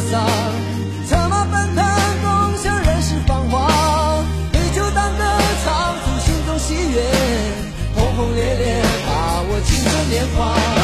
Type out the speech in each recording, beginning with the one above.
洒，策马奔腾，共享人世繁华。对酒当歌，唱出心中喜悦，轰轰烈烈把握青春年华。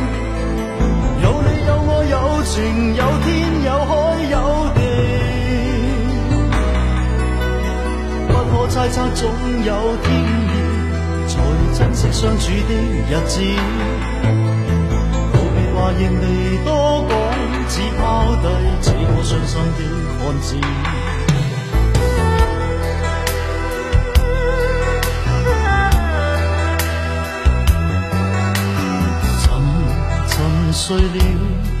情有天有海有地，不可猜测，总有天意，才珍惜相处的日子。道别话仍未多讲，只抛低这个伤心的汉子。沉沉睡了。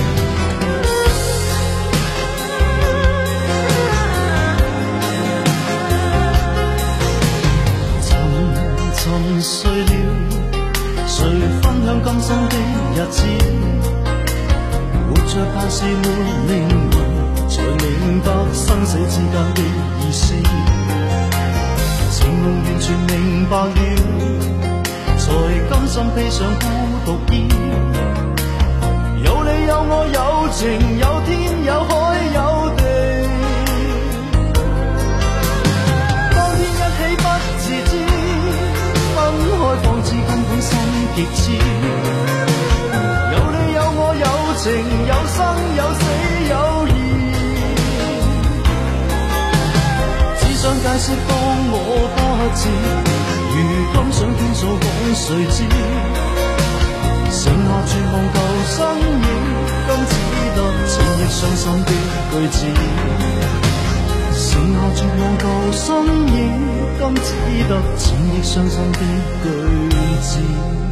今生的日子，活着怕是没灵魂，才明白生死之间的意思。情浓完全明白了，才甘心披上孤独衣。有你有我有情有天有海有地，当天一起不自知，分开方知根本心极痴。当我不知，如今想倾诉，谁知？剩下绝望旧身影，今只得千亿伤心的句子。剩下绝望旧身影，今只得千亿伤心的句子。